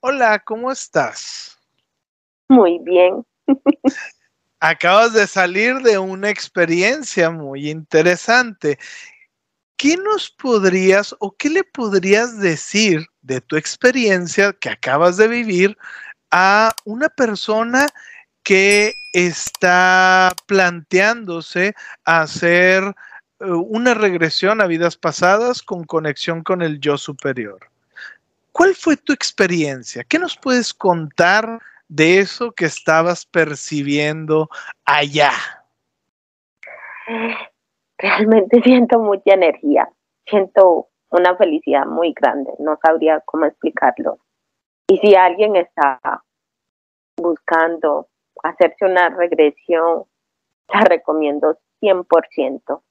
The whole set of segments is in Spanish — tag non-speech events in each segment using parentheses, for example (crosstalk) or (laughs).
Hola, ¿cómo estás? Muy bien. Acabas de salir de una experiencia muy interesante. ¿Qué nos podrías o qué le podrías decir de tu experiencia que acabas de vivir a una persona que está planteándose hacer eh, una regresión a vidas pasadas con conexión con el yo superior? ¿Cuál fue tu experiencia? ¿Qué nos puedes contar de eso que estabas percibiendo allá? Realmente (laughs) siento mucha energía, siento una felicidad muy grande, no sabría cómo explicarlo. Y si alguien está buscando hacerse una regresión, la recomiendo 100%.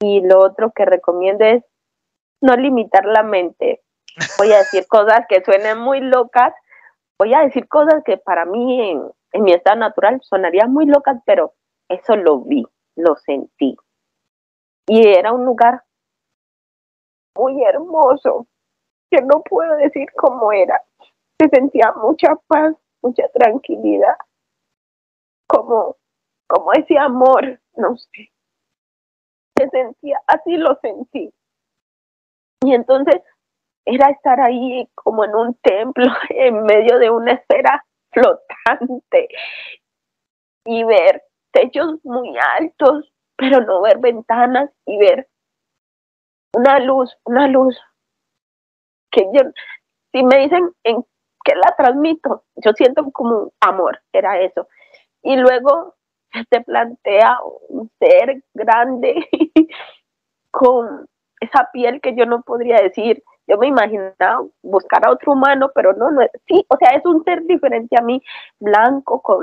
Y lo otro que recomiendo es no limitar la mente, voy a decir cosas que suenen muy locas, voy a decir cosas que para mí en, mi estado natural sonarían muy locas, pero eso lo vi, lo sentí. Y era un lugar muy hermoso, que no puedo decir cómo era. Se sentía mucha paz, mucha tranquilidad, como, como ese amor, no sé. Se sentía, así lo sentí. Y entonces era estar ahí como en un templo, (laughs) en medio de una esfera flotante y ver techos muy altos, pero no ver ventanas y ver una luz, una luz que yo, si me dicen en qué la transmito, yo siento como amor, era eso. Y luego se te plantea un ser grande (laughs) con esa piel que yo no podría decir, yo me imaginaba buscar a otro humano, pero no, no sí, o sea, es un ser diferente a mí, blanco, con,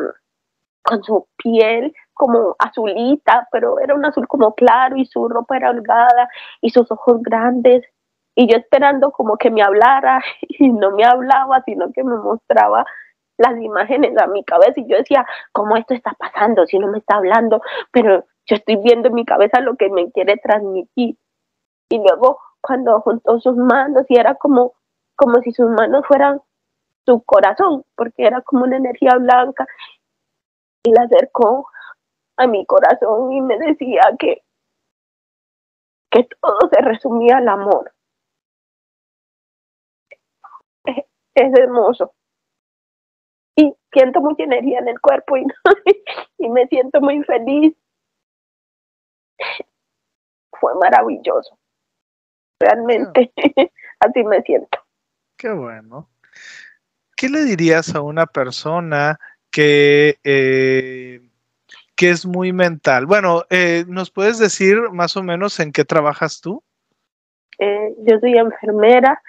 con su piel como azulita, pero era un azul como claro y su ropa era holgada y sus ojos grandes. Y yo esperando como que me hablara (laughs) y no me hablaba, sino que me mostraba las imágenes a mi cabeza y yo decía, ¿cómo esto está pasando si no me está hablando? Pero yo estoy viendo en mi cabeza lo que me quiere transmitir. Y luego cuando juntó sus manos y era como, como si sus manos fueran su corazón, porque era como una energía blanca, y la acercó a mi corazón y me decía que, que todo se resumía al amor. Es, hermoso. Y siento mucha energía en el cuerpo y, (laughs) y me siento muy feliz. Fue maravilloso realmente (laughs) así me siento. Qué bueno. ¿Qué le dirías a una persona que, eh, que es muy mental? Bueno, eh, ¿nos puedes decir más o menos en qué trabajas tú? Eh, yo soy enfermera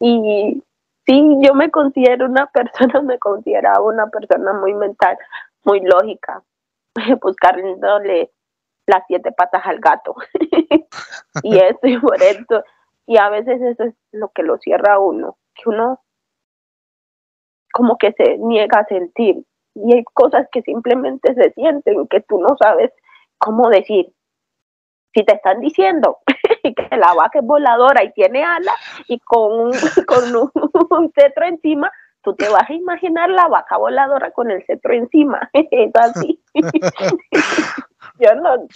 y sí, yo me considero una (laughs) persona, me consideraba una persona muy mental, muy lógica, (laughs) buscándole las siete patas al gato. (laughs) y esto y por esto. Y a veces eso es lo que lo cierra uno, que uno como que se niega a sentir. Y hay cosas que simplemente se sienten, que tú no sabes cómo decir. Si te están diciendo (laughs) que la vaca es voladora y tiene alas y con un, (laughs) con un, cetro encima, tú te vas a imaginar la vaca voladora con el cetro encima. Es así. Yo no.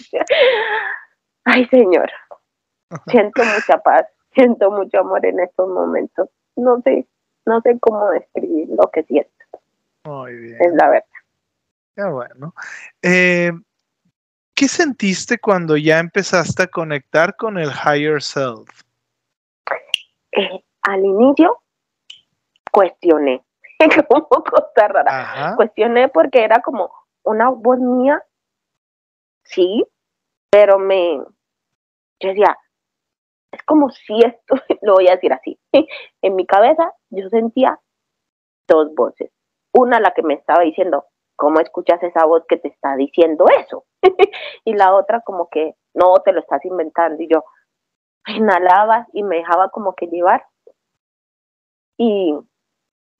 Ay, Señor. Siento mucha paz, siento mucho amor en estos momentos. No sé, no sé cómo describir lo que siento. Muy bien. Es la verdad. Qué bueno. Eh, ¿Qué sentiste cuando ya empezaste a conectar con el higher self? Eh, al inicio cuestioné, (laughs) como cosa rara. Cuestioné porque era como una voz mía, sí, pero me, yo decía, es como si esto, (laughs) lo voy a decir así, (laughs) en mi cabeza yo sentía dos voces. Una la que me estaba diciendo, ¿cómo escuchas esa voz que te está diciendo eso? (laughs) y la otra como que, no, te lo estás inventando. Y yo inhalaba y me dejaba como que llevar. Y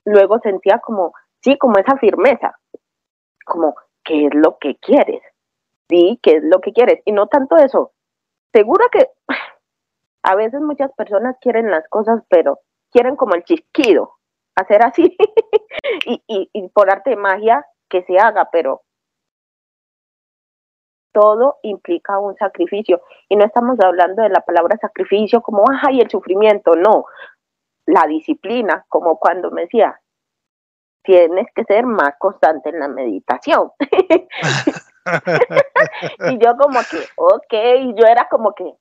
luego sentía como, sí, como esa firmeza, como, ¿qué es lo que quieres? Sí, ¿qué es lo que quieres? Y no tanto eso, seguro que (sighs) a veces muchas personas quieren las cosas, pero quieren como el chisquido, hacer así (laughs) y, y, y por arte de magia que se haga, pero todo implica un sacrificio. Y no estamos hablando de la palabra sacrificio como, ay, el sufrimiento, no. La disciplina, como cuando me decía, tienes que ser más constante en la meditación. (laughs) (laughs) (laughs) y yo como que, ok, y yo era como que,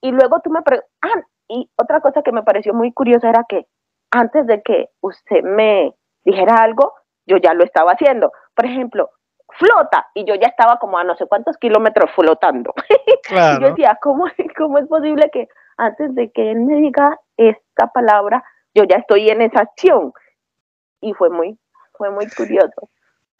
y luego tú me preguntas, ah, y otra cosa que me pareció muy curiosa era que antes de que usted me dijera algo, yo ya lo estaba haciendo. Por ejemplo, flota, y yo ya estaba como a no sé cuántos kilómetros flotando. (laughs) y yo decía, ¿cómo, ¿cómo es posible que antes de que él me diga esta palabra, yo ya estoy en esa acción? Y fue muy, fue muy curioso.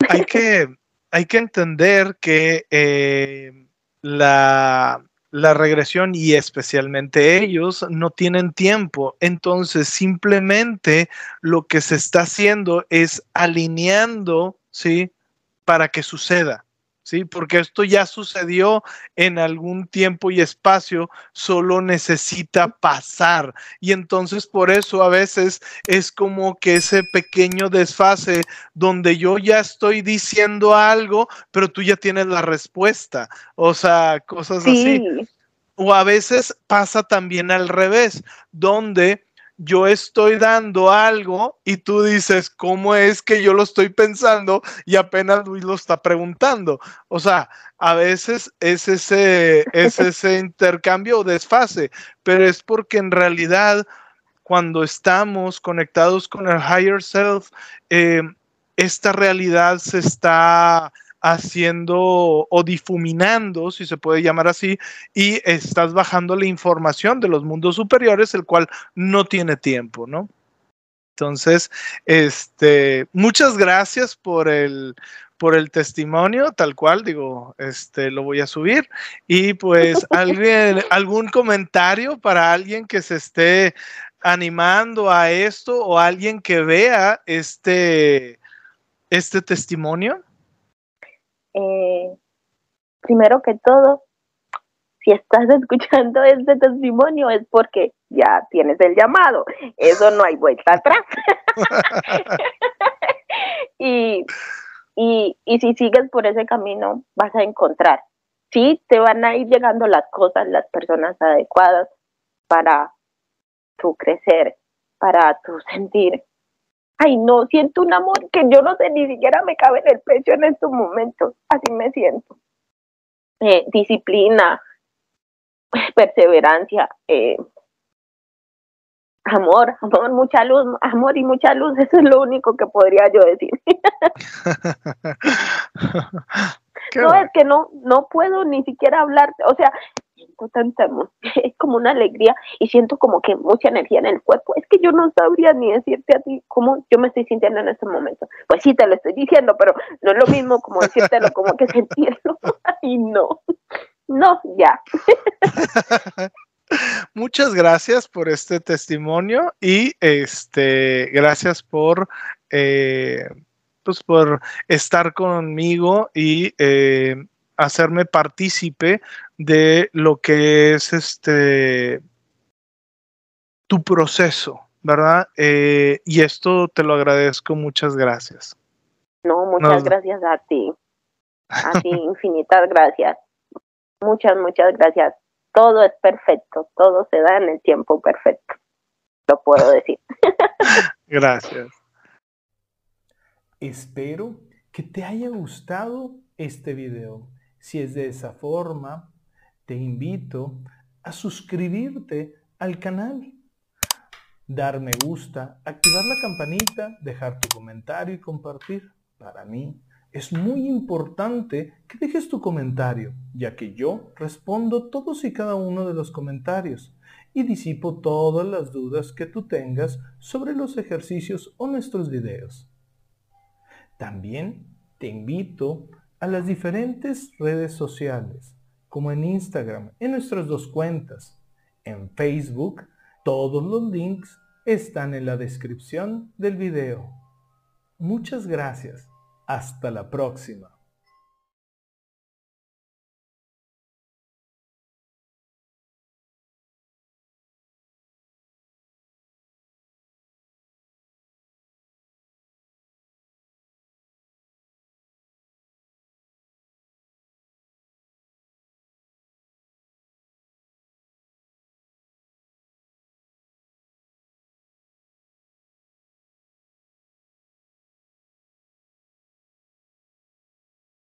Hay que, hay que entender que eh, la, la regresión y especialmente ellos no tienen tiempo. Entonces simplemente lo que se está haciendo es alineando, ¿sí? Para que suceda. ¿Sí? Porque esto ya sucedió en algún tiempo y espacio, solo necesita pasar. Y entonces por eso a veces es como que ese pequeño desfase donde yo ya estoy diciendo algo, pero tú ya tienes la respuesta. O sea, cosas así. O a veces pasa también al revés, donde yo estoy dando algo y tú dices, ¿cómo es que yo lo estoy pensando y apenas Luis lo está preguntando? O sea, a veces es ese, es (laughs) ese intercambio o desfase, pero es porque en realidad cuando estamos conectados con el higher self, eh, esta realidad se está haciendo o difuminando, si se puede llamar así, y estás bajando la información de los mundos superiores, el cual no tiene tiempo, ¿no? Entonces, este, muchas gracias por el, por el testimonio, tal cual, digo, este, lo voy a subir. Y pues, (laughs) alguien, algún comentario para alguien que se esté animando a esto o alguien que vea este, este testimonio. Eh, primero que todo, si estás (laughs) escuchando este testimonio es porque ya tienes el llamado. Eso no hay vuelta atrás. (laughs) y, y, y si sigues por ese camino, vas a encontrar. Sí, te van a ir llegando las cosas, las personas adecuadas para tu crecer, para tu sentir, ay no, siento un amor que yo no sé, ni siquiera me cabe en el pecho en estos momentos, así me siento. Eh, disciplina, (laughs) perseverancia, eh, amor, amor, mucha luz, amor y mucha luz, (laughs) eso es lo único que podría yo decir. (laughs) no, es que no, no puedo ni siquiera hablar, o sea, siento tanta (laughs) es como una alegría y siento como que mucha energía en el cuerpo. Es que yo no sabría ni decirte a ti cómo yo me estoy sintiendo en este momento. Pues sí, te lo estoy diciendo, pero no es lo mismo como decírtelo, como que sentirlo. (laughs) y no, no, ya. (laughs) Muchas gracias por este testimonio y este gracias por eh, pues por estar conmigo y eh, hacerme partícipe de lo que es este tu proceso, ¿verdad? Eh, y esto te lo agradezco, muchas gracias. No, muchas gracias a ti. A ti, (laughs) infinitas gracias. Muchas, muchas gracias. Todo es perfecto, todo se da en el tiempo perfecto. Lo puedo decir. (laughs) (laughs) gracias. Espero que te haya gustado este video. Si es de esa forma, te invito a suscribirte al canal, dar me gusta, activar la campanita, dejar tu comentario y compartir. Para mí es muy importante que dejes tu comentario, ya que yo respondo todos y cada uno de los comentarios y disipo todas las dudas que tú tengas sobre los ejercicios o nuestros videos. También te invito a las diferentes redes sociales, como en Instagram, en nuestras dos cuentas. En Facebook, todos los links están en la descripción del video. Muchas gracias. Hasta la próxima.